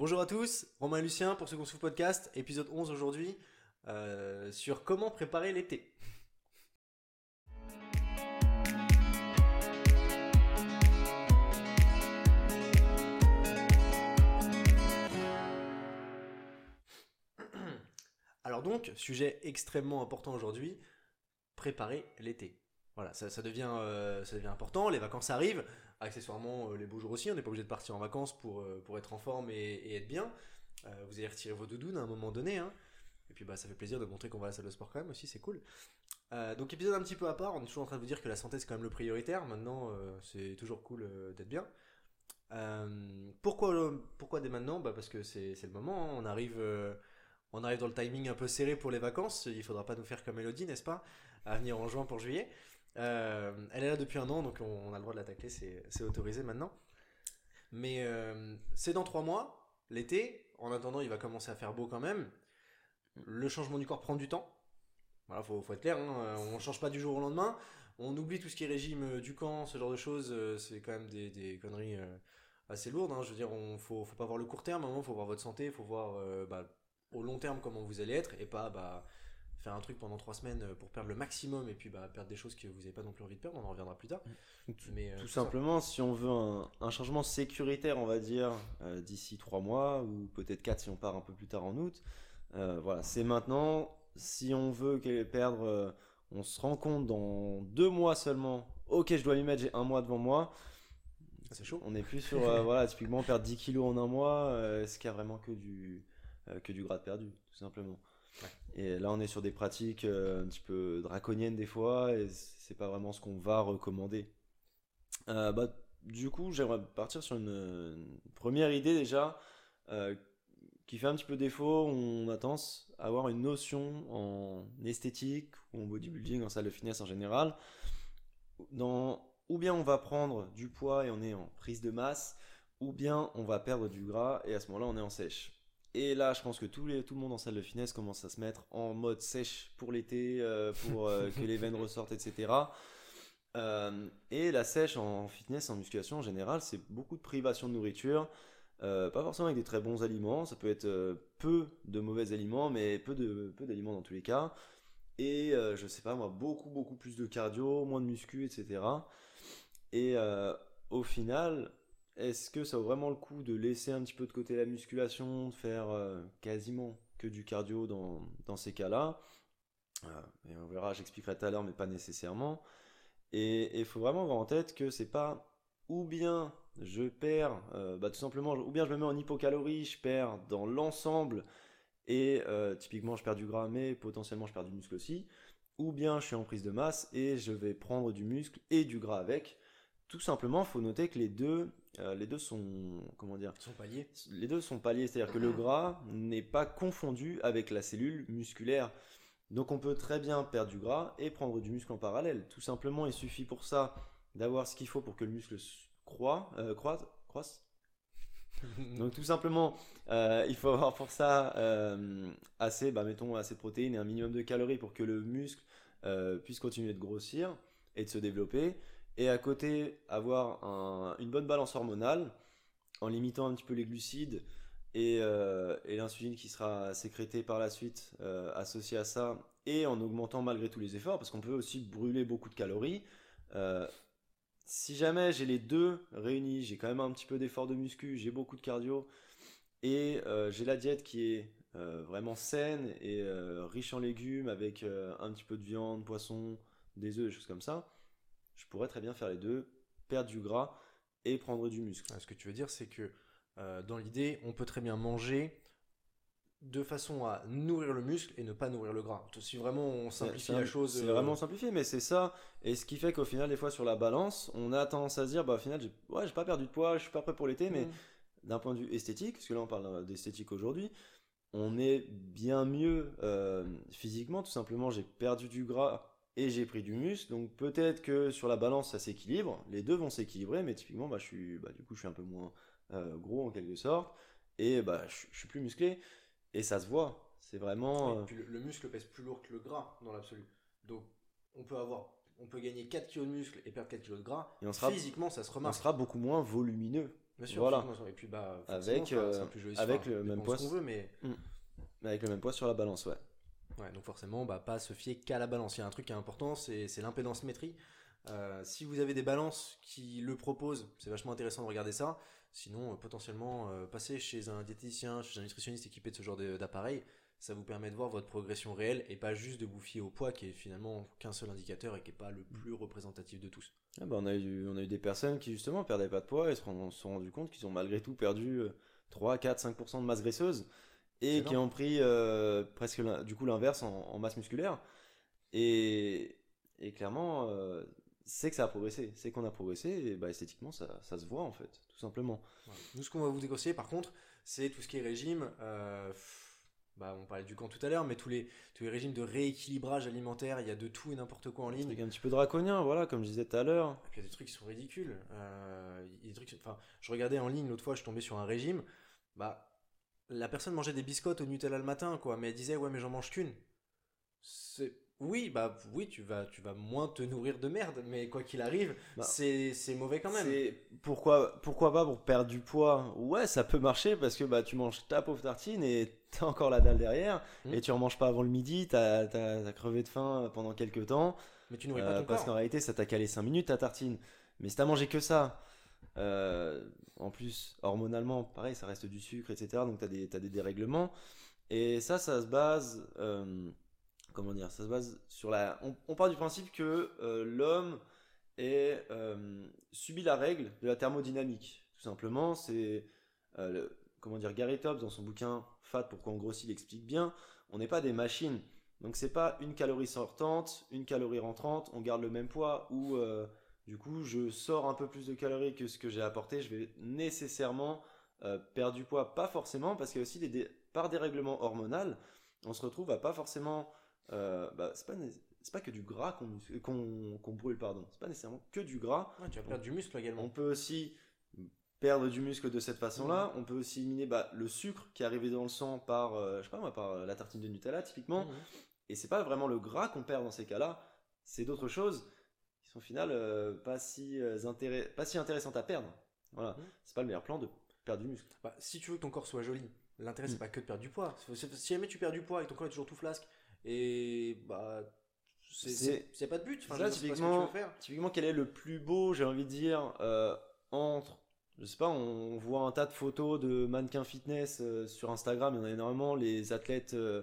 Bonjour à tous, Romain et Lucien pour ce qu'on podcast, épisode 11 aujourd'hui, euh, sur comment préparer l'été. Alors donc, sujet extrêmement important aujourd'hui, préparer l'été. Voilà, ça, ça devient, euh, ça devient important, les vacances arrivent, accessoirement euh, les beaux jours aussi, on n'est pas obligé de partir en vacances pour, euh, pour être en forme et, être bien. Euh, vous allez retirer vos doudounes à un moment donné, hein. et puis bah, ça fait plaisir de montrer qu'on va à la salle de sport quand même aussi, c'est cool. Donc épisode un petit peu à part, on est toujours en train de vous dire que la santé c'est quand même le prioritaire, maintenant c'est toujours cool d'être bien. Pourquoi, pourquoi dès maintenant? Bah Parce que c'est le moment, hein. on arrive... on arrive dans le timing un peu serré pour les vacances. Il faudra pas nous faire comme Elodie, n'est-ce pas? À venir en juin pour juillet. Euh, elle est là depuis un an, donc on, a le droit de la tacler, c'est autorisé maintenant. Mais euh, c'est dans trois mois, l'été. En attendant, il va commencer à faire beau quand même. Le changement du corps prend du temps. Voilà, faut, être clair. Hein. On change pas du jour au lendemain. On oublie tout ce qui est régime euh, du camp, ce genre de choses. euh, C'est quand même des, conneries euh, assez lourdes. hein. Je veux dire, on faut, faut pas voir le court terme. À un moment, faut voir votre santé. Faut voir euh, bah, au long terme comment vous allez être et pas bah, faire un truc pendant trois semaines euh, pour perdre le maximum et puis bah, perdre des choses que vous n'avez pas non plus envie de perdre. On en reviendra plus tard. Mais, euh, Tout ça. simplement, si on veut un, un changement sécuritaire, on va dire, euh, d'ici trois mois, ou peut-être quatre si on part un peu plus tard en août, euh, voilà, c'est maintenant. Si on veut perdre, euh, on se rend compte dans deux mois seulement, ok, je dois m'y mettre, j'ai un mois devant moi. C'est chaud. On n'est plus sur, euh, voilà, typiquement perdre 10 kilos en un mois, euh, est-ce qu'il y a vraiment que du, euh, que du gras de perdu, tout simplement. Et là, on est sur des pratiques euh, un petit peu draconiennes des fois, et c'est pas vraiment ce qu'on va recommander. Euh, bah, du coup, j'aimerais partir sur une, première idée déjà euh, qui fait un petit peu défaut. On a tendance à avoir une notion en esthétique ou en bodybuilding, en salle de fitness en général. Dans, ou bien on va prendre du poids et on est en prise de masse, ou bien on va perdre du gras et à ce moment-là on est en sèche. Et là, je pense que tout le monde en salle de fitness commence à se mettre en mode sèche pour l'été, euh, pour euh, que les veines ressortent, etc. Euh, et la sèche en fitness, en musculation en général, c'est beaucoup de privation de nourriture. Pas forcément avec des très bons aliments, ça peut être peu de mauvais aliments, mais peu de peu d'aliments dans tous les cas. Et je sais pas moi, beaucoup beaucoup plus de cardio, moins de muscu, etc. Et au final, est-ce que ça vaut vraiment le coup de laisser un petit peu de côté la musculation, de faire euh, quasiment que du cardio dans, ces cas-là? Euh, Et on verra, j'expliquerai tout à l'heure, mais pas nécessairement. Et il faut vraiment avoir en tête que c'est pas ou bien je perds, euh, bah, tout simplement, ou bien je me mets en hypocalorie, je perds dans l'ensemble et typiquement je perds du gras, mais potentiellement je perds du muscle aussi, ou bien je suis en prise de masse et je vais prendre du muscle et du gras avec. Tout simplement, faut noter que les deux, euh, les deux sont, comment dire, sont paliers. les deux sont paliers, c'est-à-dire que le gras n'est pas confondu avec la cellule musculaire. Donc on peut très bien perdre du gras et prendre du muscle en parallèle. Tout simplement, il suffit pour ça d'avoir ce qu'il faut pour que le muscle croît, euh, croise, croisse. Donc tout simplement, euh, il faut avoir pour ça euh, assez, bah, mettons, assez de protéines et un minimum de calories pour que le muscle euh, puisse continuer de grossir et de se développer. Et à côté, avoir un- une bonne balance hormonale en limitant un petit peu les glucides et, euh, l'insuline qui sera sécrétée par la suite euh, associée à ça et en augmentant malgré tous les efforts parce qu'on peut aussi brûler beaucoup de calories. Euh, si jamais j'ai les deux réunis, j'ai quand même un petit peu d'effort de muscu, j'ai beaucoup de cardio et j'ai la diète qui est vraiment saine et riche en légumes avec un petit peu de viande, poisson, des œufs, des choses comme ça, je pourrais très bien faire les deux, perdre du gras et prendre du muscle. Ah, Ce que tu veux dire, c'est que euh, dans l'idée, on peut très bien manger de façon à nourrir le muscle et ne pas nourrir le gras. Si vraiment on simplifie la chose. C'est euh, vraiment simplifié, mais c'est ça. Et ce qui fait qu'au final, des fois, sur la balance, on a tendance à se dire, bah, au final, j'ai ouais, pas perdu de poids, je suis pas prêt pour l'été, mais Mm. d'un point de vue esthétique, parce que là, on parle euh, d'esthétique aujourd'hui, on est bien mieux euh, physiquement. Tout simplement, j'ai perdu du gras et j'ai pris du muscle. Donc, peut-être que sur la balance, ça s'équilibre. Les deux vont s'équilibrer, mais typiquement, bah, je suis, bah, du coup, je suis un peu moins euh, gros en quelque sorte. Et bah, je, je suis plus musclé. Et ça se voit. C'est vraiment. Euh, puis le, le muscle pèse plus lourd que le gras dans l'absolu. Donc on peut avoir, on peut gagner 4 kg de muscle et perdre 4 kg de gras. Et on sera- Physiquement, ça se on remarque. sera beaucoup moins volumineux. Bien sûr, Voilà. et puis bah, Avec, ça- ça le même poids. veut, mais Avec le même poids sur la balance, ouais. Ouais, donc forcément, bah, pas se fier qu'à la balance. Il y a un truc qui est important, c'est l'impédance métrie. Euh, si vous avez des balances qui le proposent, c'est vachement intéressant de regarder ça. Sinon, euh, potentiellement, euh, passer chez un diététicien, chez un nutritionniste équipé de ce genre d'appareil, ça vous permet de voir votre progression réelle et pas juste de vous fier au poids qui est finalement qu'un seul indicateur et qui n'est pas le plus représentatif de tous. Ah bah, on, a eu, on a eu des personnes qui justement perdaient pas de poids et se sont, se sont rendu compte qu'ils ont malgré tout perdu euh, 3, 4, 5% de masse graisseuse et C'est qui ont pris euh, presque du coup l'inverse en, en masse musculaire. Et, et clairement, euh, c'est que ça a progressé, c'est qu'on a progressé et bah, esthétiquement ça, ça se voit en fait, tout simplement. Nous, ce qu'on va vous déconseiller, par contre, c'est tout ce qui est régime. euh, bah, on parlait du camp tout à l'heure, mais tous les, tous les régimes de rééquilibrage alimentaire, il y a de tout et n'importe quoi en ligne. truc un petit peu draconien, voilà, comme je disais tout à l'heure. Il y a des trucs qui sont ridicules. Euh, il y a des trucs, enfin, je regardais en ligne l'autre fois, je tombais sur un régime. Bah, la personne mangeait des biscottes au Nutella le matin, quoi, mais elle disait ouais, mais j'en mange qu'une. C'est oui, bah oui, tu vas, tu vas moins te nourrir de merde, mais quoi qu'il arrive, Bah, c'est c'est mauvais quand même. Pourquoi pourquoi pas pour perdre du poids? Ouais, ça peut marcher parce que bah tu manges ta pauvre tartine et t'as encore la dalle derrière Mhm. et tu en manges pas avant le midi, t'as as, crevé de faim pendant quelques temps Mais tu nourris euh, pas ton parce qu'en réalité ça t'a calé 5 minutes ta tartine. Mais si t'as mangé que ça, euh, en plus hormonalement pareil ça reste du sucre etc. Donc des t'as des dérèglements et ça ça se base euh, comment dire ça se base sur la on, part du principe que euh, l'homme euh, subit la règle de la thermodynamique tout simplement c'est comment dire Gary Tobbs dans son bouquin Fat pourquoi on grossit il explique bien on n'est pas des machines donc c'est pas une calorie sortante une calorie rentrante on garde le même poids ou du coup je sors un peu plus de calories que ce que j'ai apporté je vais nécessairement euh, perdre du poids pas forcément parce qu'il y a aussi des, dé- par dérèglement hormonal on se retrouve à pas forcément euh, bah, c'est pas c'est pas que du gras qu'on qu'on brûle pardon c'est pas nécessairement que du gras Ouais, tu vas perdre du muscle également. on peut aussi perdre du muscle de cette façon-là. On peut aussi éliminer bah, le sucre qui est arrivé dans le sang par, euh, je sais pas moi, par euh, la tartine de Nutella typiquement. Mhm. Et c'est pas vraiment le gras qu'on perd dans ces cas-là, c'est d'autres choses qui sont au final euh, pas, si, euh, intéré- pas si intéressantes à perdre. Voilà, Mhm. c'est pas le meilleur plan de perdre du muscle. Bah, si tu veux que ton corps soit joli, l'intérêt c'est Mm. pas que de perdre du poids. Si jamais tu perds du poids et ton corps est toujours tout flasque, et bah. C'est pas de but. Enfin, que typiquement, faire. typiquement, quel est le plus beau, j'ai envie de dire, euh, entre, je sais pas, on voit un tas de photos de mannequins fitness euh, sur Instagram, il y en a énormément, les athlètes euh,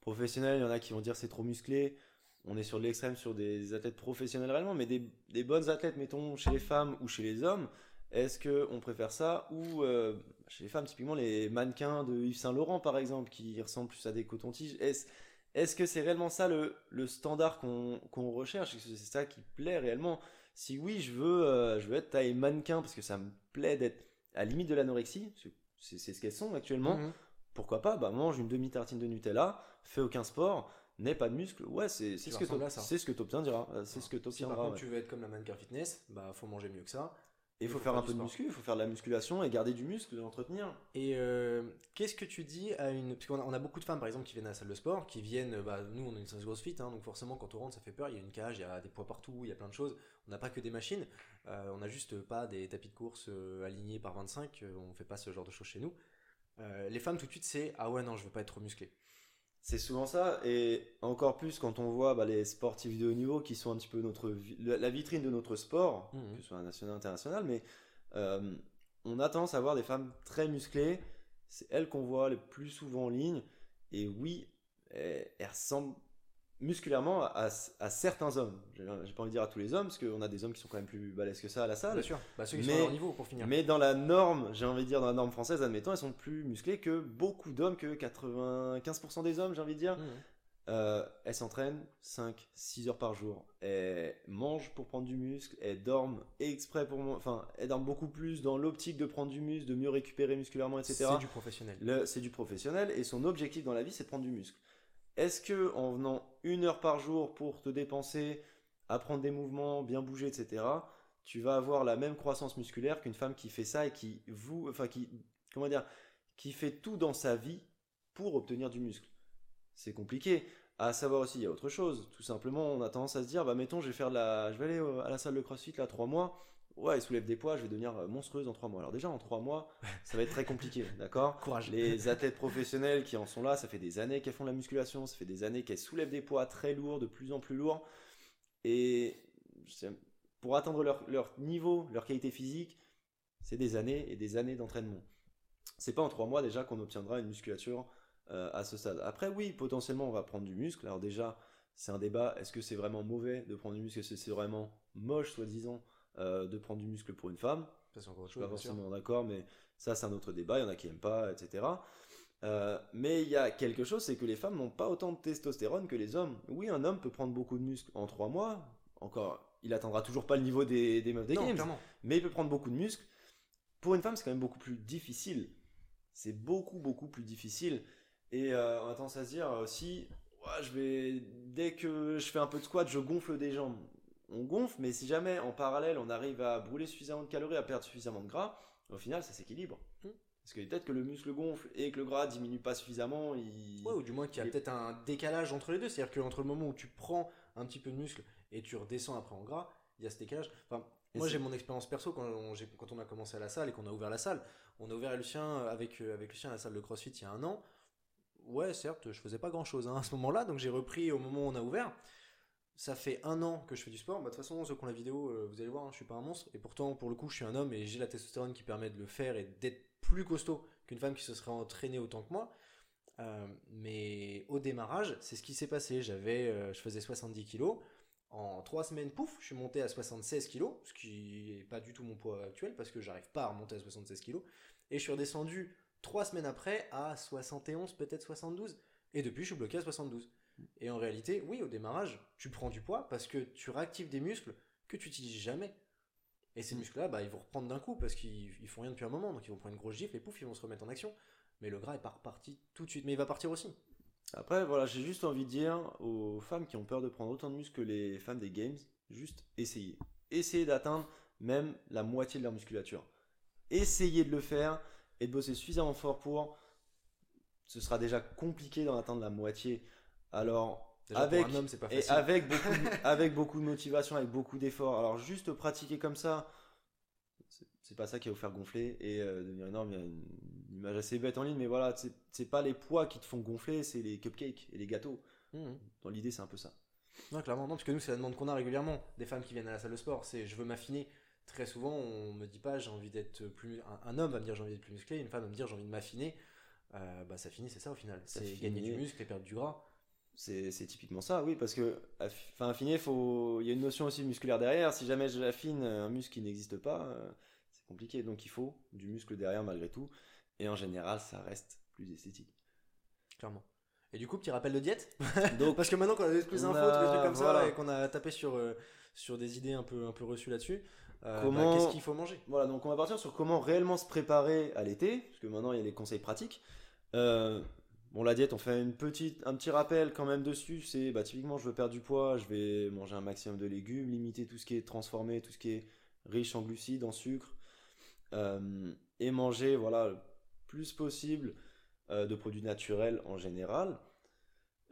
professionnels, il y en a qui vont dire c'est trop musclé, on est sur de l'extrême sur des athlètes professionnels réellement, mais des, des bonnes athlètes, mettons, chez les femmes ou chez les hommes, est-ce que on préfère ça ou euh, chez les femmes, typiquement les mannequins de Yves Saint Laurent par exemple, qui ressemblent plus à des cotons-tiges, est-ce est-ce que c'est réellement ça le, le standard qu'on qu'on recherche Est-ce que c'est ça qui plaît réellement? Si oui, je veux, euh, je veux être taille mannequin parce que ça me plaît d'être à la limite de l'anorexie, c'est ce qu'elles sont actuellement. Mhm. Pourquoi pas bah, Mange une demi-tartine de Nutella, fais aucun sport, n'aie pas de muscle. Ouais, c'est ce que c'est ce que t'obtiendras. euh, C'est ce que Si par t'obtiendras. contre tu veux être comme la mannequin fitness, bah faut manger mieux que ça. Et il faut faut faire un peu de muscu, il faut faire de la musculation et garder du muscle, l'entretenir. Et euh, qu'est-ce que tu dis à une. Parce qu'on a, on a beaucoup de femmes par exemple qui viennent à la salle de sport, qui viennent. Bah, nous on a une salle de CrossFit, hein, donc forcément quand on rentre ça fait peur. Il y a une cage, il y a des poids partout, il y a plein de choses. On n'a pas que des machines, euh, on n'a juste pas des tapis de course euh, alignés par 25, euh, on fait pas ce genre de choses chez nous. Les femmes tout de suite c'est Ah ouais, non, je veux pas être trop musclé. C'est souvent ça, et encore plus quand on voit bah, les sportifs de haut niveau qui sont un petit peu notre la vitrine de notre sport, Mhm. que ce soit national, international, mais euh, on a tendance à voir des femmes très musclées, c'est elles qu'on voit le plus souvent en ligne, et oui, elles, elles ressemblent musculairement à, à certains hommes. J'ai pas envie de dire à tous les hommes, parce qu'on a des hommes qui sont quand même plus balèzes que ça à la salle, Bien sûr, bah, ceux qui Mais- sont à leur niveau pour finir. mais dans la norme, j'ai envie de dire, dans la norme française, admettons, elles sont plus musclées que beaucoup d'hommes, que 95% des hommes, j'ai envie de dire. Mhm. Euh, elles s'entraînent 5-6 heures par jour. Elles mangent pour prendre du muscle. Elles dorment exprès pour. Enfin, elles dorment beaucoup plus dans l'optique de prendre du muscle, de mieux récupérer musculairement, etc. C'est du professionnel. Le- C'est du professionnel et son objectif dans la vie, c'est de prendre du muscle. Est-ce que en venant une heure par jour pour te dépenser, apprendre des mouvements, bien bouger, etc., tu vas avoir la même croissance musculaire qu'une femme qui fait ça et qui vous, enfin qui, comment dire, qui fait tout dans sa vie pour obtenir du muscle? C'est compliqué. À savoir aussi, il y a autre chose. Tout simplement, on a tendance à se dire, bah mettons, je vais faire la, je vais aller à la salle de CrossFit là trois mois. Ouais, soulève des poids, je vais devenir euh, monstrueuse en trois mois. Alors déjà, en trois mois, ça va être très compliqué, d'accord Courage. Les athlètes professionnels qui en sont là, ça fait des années qu'elles font de la musculation, ça fait des années qu'elles soulèvent des poids très lourds, de plus en plus lourds. Et pour atteindre leur, leur niveau, leur qualité physique, c'est des années et des années d'entraînement. C'est pas en trois mois déjà qu'on obtiendra une musculature euh, à ce stade. Après, oui, potentiellement, on va prendre du muscle. Alors déjà, c'est un débat. Est-ce que c'est vraiment mauvais de prendre du muscle? Est-ce que c'est vraiment moche, soi-disant, euh, de prendre du muscle pour une femme Ça, c'est encore autre Je suis pas chose, forcément d'accord, mais ça, c'est un autre débat. Il y en a qui aiment pas, etc. Euh, mais il y a quelque chose, c'est que les femmes n'ont pas autant de testostérone que les hommes. Oui, un homme peut prendre beaucoup de muscles en trois mois. Encore, il atteindra toujours pas le niveau des, des meufs des Non, games, clairement. mais il peut prendre beaucoup de muscles. Pour une femme, c'est quand même beaucoup plus difficile. C'est beaucoup, beaucoup plus difficile. Et euh, on a tendance à se dire aussi, ouais, je vais, dès que je fais un peu de squat, je gonfle des jambes. On gonfle, mais si jamais en parallèle on arrive à brûler suffisamment de calories, à perdre suffisamment de gras, au final ça s'équilibre. Hmm. Parce que peut-être que le muscle gonfle et que le gras diminue pas suffisamment. Il... Ouais, ou du moins qu'il y a peut-être un décalage entre les deux. C'est-à-dire qu'entre le moment où tu prends un petit peu de muscle et tu redescends après en gras, il y a ce décalage. Enfin, Et moi j'ai mon expérience perso quand on, quand on a commencé à la salle et qu'on a ouvert la salle. On a ouvert Lucien avec, euh, avec Lucien la salle de CrossFit il y a un an. Ouais, certes, je faisais pas grand chose à ce moment-là, donc j'ai repris au moment où on a ouvert. Ça fait un an que je fais du sport. Bah, de toute façon, ceux qui ont la vidéo, euh, vous allez voir, hein, je suis pas un monstre. Et pourtant, pour le coup, je suis un homme et j'ai la testostérone qui permet de le faire et d'être plus costaud qu'une femme qui se serait entraînée autant que moi. Euh, mais au démarrage, c'est ce qui s'est passé. J'avais, euh, je faisais 70 kilos. En 3 semaines, pouf, je suis monté à 76 kilos, ce qui est pas du tout mon poids actuel parce que j'arrive pas à remonter à 76 kilos. Et je suis redescendu 3 semaines après à 71, peut-être 72. Et depuis, je suis bloqué à 72. Et en réalité, oui, au démarrage, tu prends du poids parce que tu réactives des muscles que tu n'utilises jamais. Et ces muscles-là, bah, ils vont reprendre d'un coup parce qu'ils ils font rien depuis un moment, donc ils vont prendre une grosse gifle et pouf, ils vont se remettre en action. Mais le gras est pas reparti tout de suite, mais il va partir aussi. Après, voilà, j'ai juste envie de dire aux femmes qui ont peur de prendre autant de muscles que les femmes des games, juste essayez. Essayez d'atteindre même la moitié de leur musculature. Essayez de le faire et de bosser suffisamment fort pour. Ce sera déjà compliqué d'en atteindre la moitié. Alors, Déjà, avec, pour un homme, c'est pas et facile. avec beaucoup, de, avec beaucoup de motivation, avec beaucoup d'efforts. Alors, juste pratiquer comme ça, c'est- pas ça qui va vous faire gonfler et euh, devenir énorme. Il y a une, une image assez bête en ligne, mais voilà, c'est pas les poids qui te font gonfler, c'est les cupcakes et les gâteaux. Mhm. Dans l'idée, c'est un peu ça. Non, clairement, non, parce que nous, c'est la demande qu'on a régulièrement des femmes qui viennent à la salle de sport. C'est je veux m'affiner. Très souvent, on me dit pas j'ai envie d'être plus. Un, un homme va me dire j'ai envie d'être plus musclé, une femme va me dire j'ai envie de m'affiner. Euh, bah, ça finit, c'est ça au final. C'est gagner du muscle et perdre du gras. C'est typiquement ça, oui, parce que enfin, affiner, faut... il y a une notion aussi musculaire derrière. Si jamais j'affine un muscle qui n'existe pas, euh, c'est compliqué. Donc il faut du muscle derrière malgré tout. Et en général, ça reste plus esthétique. Clairement. Et du coup, petit rappel de diète Donc, Parce que maintenant qu'on a des plus d'infos, des trucs comme voilà. ça, et qu'on a tapé sur, euh, sur des idées un peu, un peu reçues là-dessus, euh, Comment- bah, qu'est-ce qu'il faut manger? Voilà, donc on va partir sur comment réellement se préparer à l'été, parce que maintenant il y a les conseils pratiques. Euh, bon, la diète, on fait une petite, un petit rappel quand même dessus. C'est bah, typiquement, je veux perdre du poids, je vais manger un maximum de légumes, limiter tout ce qui est transformé, tout ce qui est riche en glucides, en sucre, euh, et manger voilà le plus possible euh, de produits naturels en général.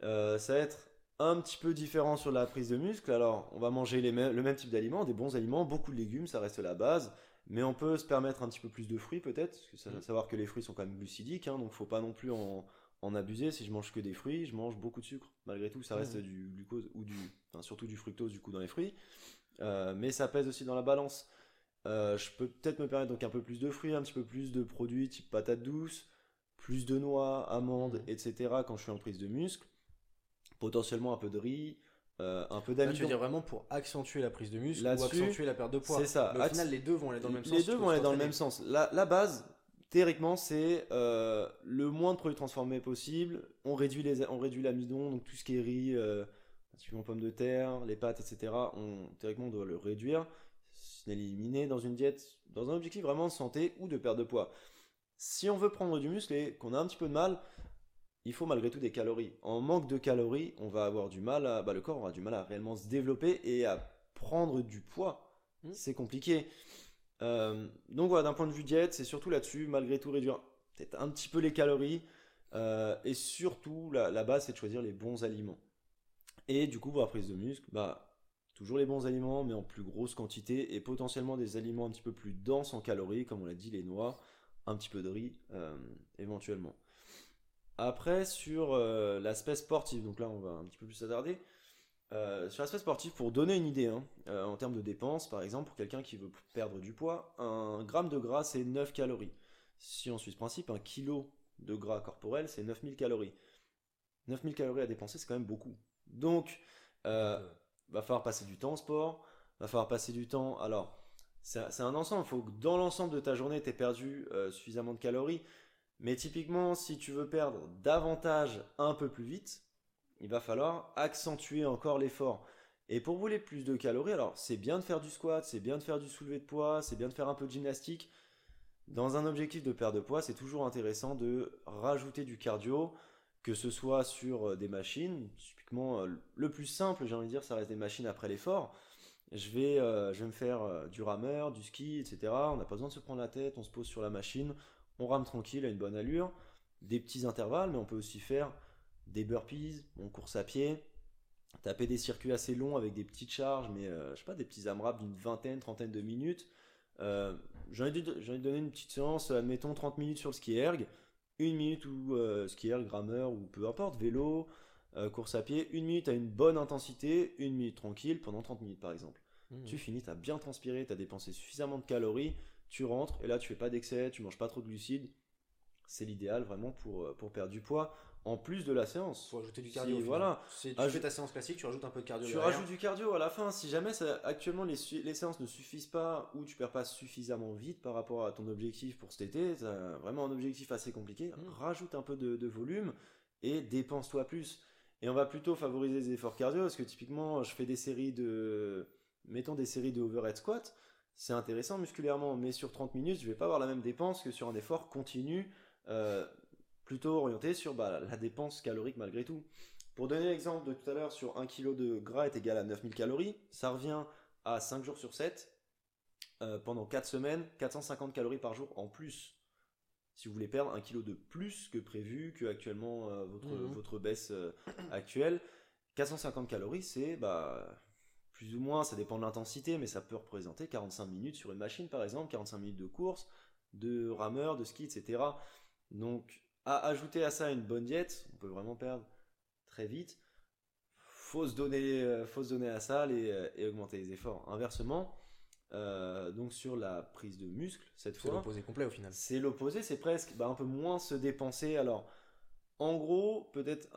Euh, ça va être un petit peu différent sur la prise de muscle. Alors, on va manger les mêmes- le même type d'aliments, des bons aliments, beaucoup de légumes, ça reste la base. Mais on peut se permettre un petit peu plus de fruits peut-être, parce que ça Mhm. savoir que les fruits sont quand même glucidiques, hein, donc faut pas non plus en, en abuser. Si je mange que des fruits, je mange beaucoup de sucre. Malgré tout, ça reste Mhm. du glucose ou du, enfin, surtout du fructose du coup dans les fruits. Euh, mais ça pèse aussi dans la balance. Euh, je peux peut-être me permettre donc un peu plus de fruits, un petit peu plus de produits type patates douces, plus de noix, amandes, Mhm. etc. quand je suis en prise de muscle. Potentiellement un peu de riz, euh, un peu Là, tu veux d'amidon. dire vraiment pour accentuer la prise de muscle ou accentuer la perte de poids c'est ça. Mais au Acc- final, les deux vont aller dans le même sens. Les deux vont aller dans le même sens. La, la base, théoriquement, c'est euh, le moins de produits transformés possible. On réduit, les, on réduit l'amidon, donc tout ce qui est riz, euh, typiquement pommes de terre, les pâtes, etc. On, théoriquement, on doit le réduire, l'éliminer dans une diète, dans un objectif vraiment de santé ou de perte de poids. Si on veut prendre du muscle et qu'on a un petit peu de mal, il faut malgré tout des calories. En manque de calories, on va avoir du mal à, bah, le corps aura du mal à réellement se développer et à prendre du poids. Mm. C'est compliqué. Euh, donc voilà, d'un point de vue diète, c'est surtout là-dessus, malgré tout, réduire peut-être un petit peu les calories. euh, et surtout, la, base, c'est de choisir les bons aliments. Et du coup, pour la prise de muscle, bah, toujours les bons aliments, mais en plus grosse quantité, et potentiellement des aliments un petit peu plus denses en calories, comme on l'a dit, les noix, un petit peu de riz, euh, éventuellement. Après, sur l'aspect sportif, donc là on va un petit peu plus s'attarder. Euh, sur l'aspect sportif, pour donner une idée, hein, en termes de dépenses, par exemple, pour quelqu'un qui veut perdre du poids, un gramme de gras c'est 9 calories. Si on suit ce principe, un kilo de gras corporel c'est 9000 calories. 9000 calories à dépenser, c'est quand même beaucoup. Donc, euh, va falloir passer du temps au sport, va falloir passer du temps. Alors, c'est un ensemble. Il faut que dans l'ensemble de ta journée, tu aies perdu euh, suffisamment de calories. Mais typiquement, si tu veux perdre davantage un peu plus vite, il va falloir accentuer encore l'effort. Et pour brûler plus de calories, alors c'est bien de faire du squat, c'est bien de faire du soulevé de poids, c'est bien de faire un peu de gymnastique. Dans un objectif de perte de poids, c'est toujours intéressant de rajouter du cardio, que ce soit sur euh, des machines, typiquement euh, le plus simple, j'ai envie de dire, ça reste des machines après l'effort. Je vais, euh, je vais me faire du rameur, du ski, etc. On n'a pas besoin de se prendre la tête, on se pose sur la machine, on rame tranquille à une bonne allure, des petits intervalles, mais on peut aussi faire des burpees, on course à pied, taper des circuits assez longs avec des petites charges, mais je sais pas, des petits AMRAP d'une vingtaine, trentaine de minutes. j'ai envie, de donner une petite séance, admettons 30 minutes sur le ski erg, une minute ou euh, skier, grammeur ou peu importe, vélo, euh, course à pied, une minute à une bonne intensité, une minute tranquille pendant 30 minutes par exemple. Mmh. Tu finis, tu as bien transpiré, tu as dépensé suffisamment de calories, tu rentres et là tu fais pas d'excès, tu manges pas trop de glucides. C'est l'idéal vraiment pour, euh, pour perdre du poids en plus de la séance. Faut ajouter du cardio. voilà. tu fais ta séance classique, tu rajoutes un peu de cardio. Tu rajoutes du cardio à la fin. Si jamais actuellement les, les, séances ne suffisent pas ou tu perds pas suffisamment vite par rapport à ton objectif pour cet été, c'est vraiment un objectif assez compliqué. Mm. Rajoute un peu de, volume et dépense-toi plus. Et on va plutôt favoriser les efforts cardio parce que typiquement, je fais des séries de, mettons des séries de overhead squat. C'est intéressant musculairement, mais sur 30 minutes, je vais pas avoir la même dépense que sur un effort continu. Euh, plutôt orienté sur bah, la dépense calorique malgré tout. Pour donner l'exemple de tout à l'heure sur 1 kg de gras est égal à 9000 calories, ça revient à 5 jours sur 7, euh, pendant 4 semaines, 450 calories par jour en plus. Si vous voulez perdre 1 kg de plus que prévu, que actuellement euh, votre, mhm. votre baisse euh, actuelle, 450 calories, c'est bah, plus ou moins, ça dépend de l'intensité, mais ça peut représenter 45 minutes sur une machine par exemple, 45 minutes de course, de rameur, de ski, etc. Donc à ajouter à ça une bonne diète, on peut vraiment perdre très vite. Faut se donner, euh, faut se donner à ça euh, et, augmenter les efforts. Inversement, euh, donc sur la prise de muscle, cette fois. C'est l'opposé complet au final. C'est l'opposé, c'est presque bah, un peu moins se dépenser. Alors, en gros, peut-être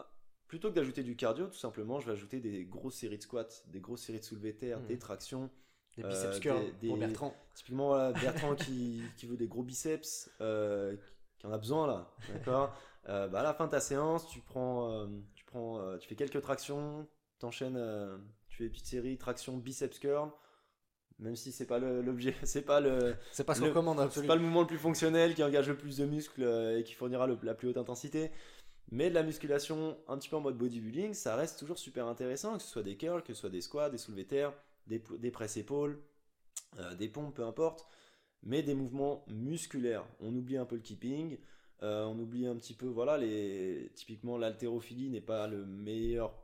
plutôt que d'ajouter du cardio, tout simplement, je vais ajouter des grosses séries de squats, des grosses séries de soulevés de terre, hmm. des tractions. Des biceps curls pour Bertrand. Typiquement, Bertrand qui, qui, veut des gros biceps, qui en a besoin là, d'accord? Euh, bah, À la fin de ta séance, tu prends, euh, tu prends, euh, tu fais quelques tractions, t'enchaînes, tu fais une petite série traction biceps curl. Même si c'est pas l'objet, c'est pas le, c'est pas ce qu'on commande C'est pas le mouvement le plus fonctionnel qui engage le plus de muscles et qui fournira la plus haute intensité. Mais de la musculation un petit peu en mode bodybuilding, ça reste toujours super intéressant, que ce soit des curls, que ce soit des squats, des soulevés terre, des, des presses épaules, des pompes, peu importe mais des mouvements musculaires. On oublie un peu le keeping, euh, on oublie un petit peu, voilà, les, typiquement l'haltérophilie n'est pas le meilleur.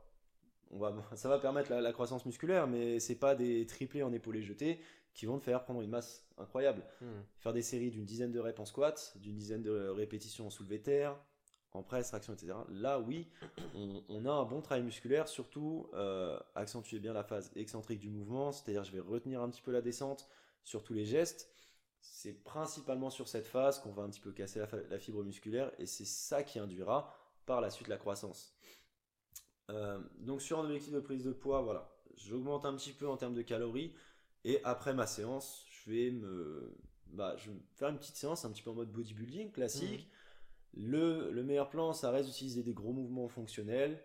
On va, ça va permettre la, croissance musculaire, mais c'est pas des triplés en épaulés jetés qui vont te faire prendre une masse incroyable. Hmm. Faire des séries d'une dizaine de reps en squat, d'une dizaine de répétitions en soulevé terre, en presse, traction, etc. Là, oui, on, a un bon travail musculaire, surtout euh, accentuer bien la phase excentrique du mouvement, c'est-à-dire je vais retenir un petit peu la descente sur tous les gestes c'est principalement sur cette phase qu'on va un petit peu casser la, fibre musculaire et c'est ça qui induira par la suite la croissance. Euh, donc sur un objectif de prise de poids, voilà, j'augmente un petit peu en termes de calories et après ma séance, je vais me, bah, je vais faire une petite séance un petit peu en mode bodybuilding classique. Mmh. Le, le, meilleur plan, ça reste d'utiliser des gros mouvements fonctionnels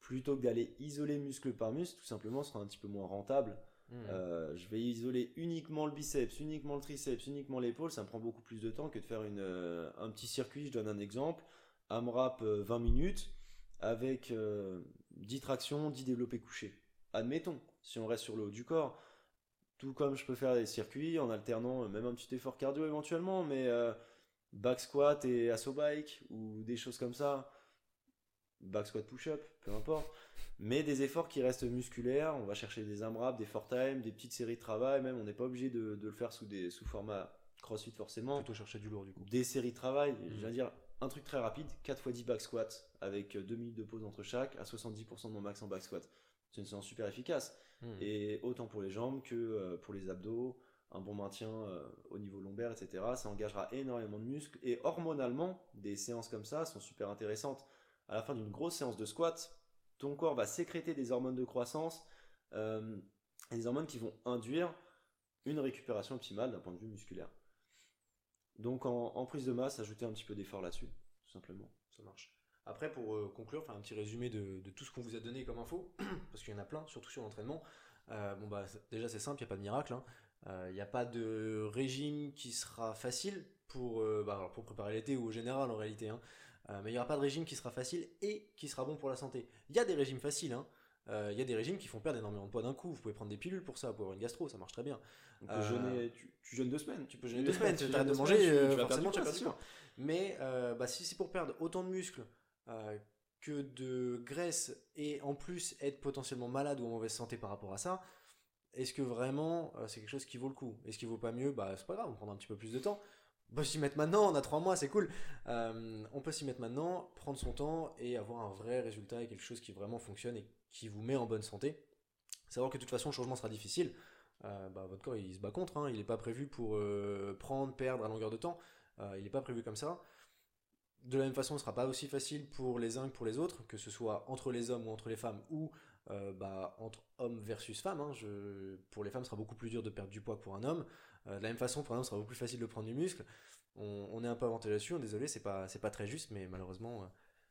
plutôt que d'aller isoler muscle par muscle. Tout simplement, ce sera un petit peu moins rentable. Hmm. Euh, je vais isoler uniquement le biceps, uniquement le triceps, uniquement l'épaule. Ça me prend beaucoup plus de temps que de faire euh, un petit circuit. Je donne un exemple. AMRAP 20 euh, minutes avec 10 tractions, 10 développés couchés. Admettons, si on reste sur le haut du corps. Tout comme je peux faire des circuits en alternant même un petit effort cardio éventuellement, mais back squat et asso bike ou des choses comme ça back squat push-up, peu importe. Mais des efforts qui restent musculaires. On va chercher des AMRAP, des four time, des petites séries de travail. Même, on n'est pas obligé de, le faire sous, des, sous format CrossFit forcément. Plutôt chercher du lourd du coup. Des séries de travail. Mmh. Je veux dire, un truc très rapide 4 x 10 back squat avec 2 minutes de pause entre chaque à 70% de mon max en back squat. C'est une séance super efficace. Mmh. Et autant pour les jambes que euh, pour les abdos, un bon maintien euh, au niveau lombaire, etc. Ça engagera énormément de muscles. Et hormonalement, des séances comme ça sont super intéressantes. À la fin d'une grosse séance de squat, ton corps va sécréter des hormones de croissance, euh, des hormones qui vont induire une récupération optimale d'un point de vue musculaire. Donc en, prise de masse, ajouter un petit peu d'effort là-dessus, tout simplement. Ça marche. Après, pour euh, conclure, faire un petit résumé de, tout ce qu'on vous a donné comme info, parce qu'il y en a plein, surtout sur l'entraînement. bon bah déjà c'est simple, il n'y a pas de miracle. Hein. Il euh, n'y a pas de régime qui sera facile pour, euh, bah, pour préparer l'été ou au général en réalité. Hein. Euh, mais il n'y aura pas de régime qui sera facile et qui sera bon pour la santé. Il y a des régimes faciles. Hein. Il y a des régimes qui font perdre énormément de poids d'un coup. Vous pouvez prendre des pilules pour ça, pour avoir une gastro, ça marche très bien. tu, jeûnes deux semaines. Tu peux jeûner deux semaines, tu arrêtes de manger, tu, vas forcément tu vas Mais bah, si c'est pour perdre autant de muscles que de graisse et en plus être potentiellement malade ou en mauvaise santé par rapport à ça, est-ce que vraiment euh, c'est quelque chose qui vaut le coup? Est-ce qu'il vaut pas mieux? Bah c'est pas grave, on prendra un petit peu plus de temps. On peut s'y mettre maintenant, on a trois mois, c'est cool. Euh, on peut s'y mettre maintenant, prendre son temps et avoir un vrai résultat et quelque chose qui vraiment fonctionne et qui vous met en bonne santé. Savoir que de toute façon le changement sera difficile. Euh, bah, votre corps il se bat contre, hein. il n'est pas prévu pour prendre, perdre à longueur de temps. il n'est pas prévu comme ça. De la même façon, ce sera pas aussi facile pour les uns que pour les autres, que ce soit entre les hommes ou entre les femmes ou euh, bah, entre hommes versus femmes. Hein, pour les femmes, ce sera beaucoup plus dur de perdre du poids que pour un homme. Euh, de la même façon, pour un homme, ce sera beaucoup plus facile de prendre du muscle. On, est un peu avantagé là-dessus. Désolé, c'est pas, c'est pas très juste, mais malheureusement, euh,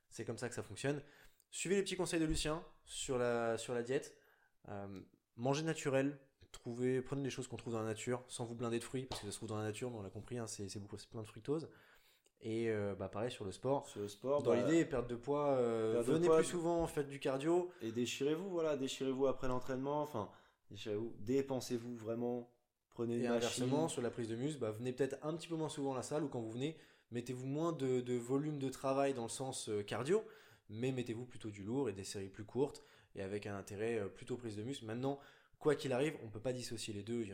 c'est comme ça que ça fonctionne. Suivez les petits conseils de Lucien sur la, sur la diète. mangez naturel. Trouvez, prenez des choses qu'on trouve dans la nature, sans vous blinder de fruits, parce que ça se trouve dans la nature, mais on l'a compris, hein, c'est, beaucoup, plein de fructose. Et euh, bah pareil sur le sport. Sur le sport. Dans bah, l'idée, perte de poids, euh, venez plus souvent, faites du cardio. Et déchirez-vous, voilà, déchirez-vous après l'entraînement. Enfin, déchirez-vous, dépensez-vous vraiment. Prenez une Et inversement, sur la prise de muscle, bah, venez peut-être un petit peu moins souvent à la salle ou quand vous venez, mettez-vous moins de, de, volume de travail dans le sens euh, cardio, mais mettez-vous plutôt du lourd et des séries plus courtes et avec un intérêt plutôt prise de muscle. Maintenant, quoi qu'il arrive, on peut pas dissocier les deux.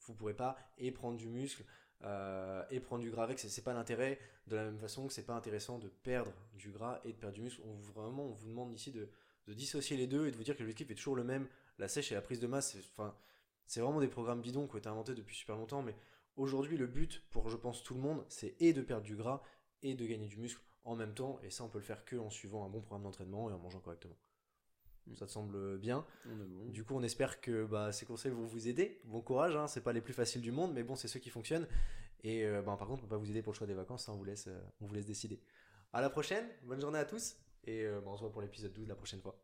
Vous pourrez pas et prendre du muscle euh, et prendre du gras avec, c'est pas l'intérêt. De la même façon que c'est pas intéressant de perdre du gras et de perdre du muscle. On vous, vraiment, on vous demande ici de, dissocier les deux et de vous dire que l'objectif est toujours le même. La sèche et la prise de masse, enfin, c'est vraiment des programmes bidons qui ont été inventés depuis super longtemps. Mais aujourd'hui, le but pour, je pense, tout le monde, c'est et de perdre du gras et de gagner du muscle en même temps. Et ça, on peut le faire que en suivant un bon programme d'entraînement et en mangeant correctement. Ça te semble bien. Du coup, on espère que bah, ces conseils vont vous aider. Bon courage, hein, c'est pas les plus faciles du monde, mais bon, c'est ceux qui fonctionnent. Et euh, bah, par contre, on peut pas vous aider pour le choix des vacances, on, vous laisse, euh, on vous laisse décider. À la prochaine, bonne journée à tous, et euh, bah, on se voit pour l'épisode 12 la prochaine fois.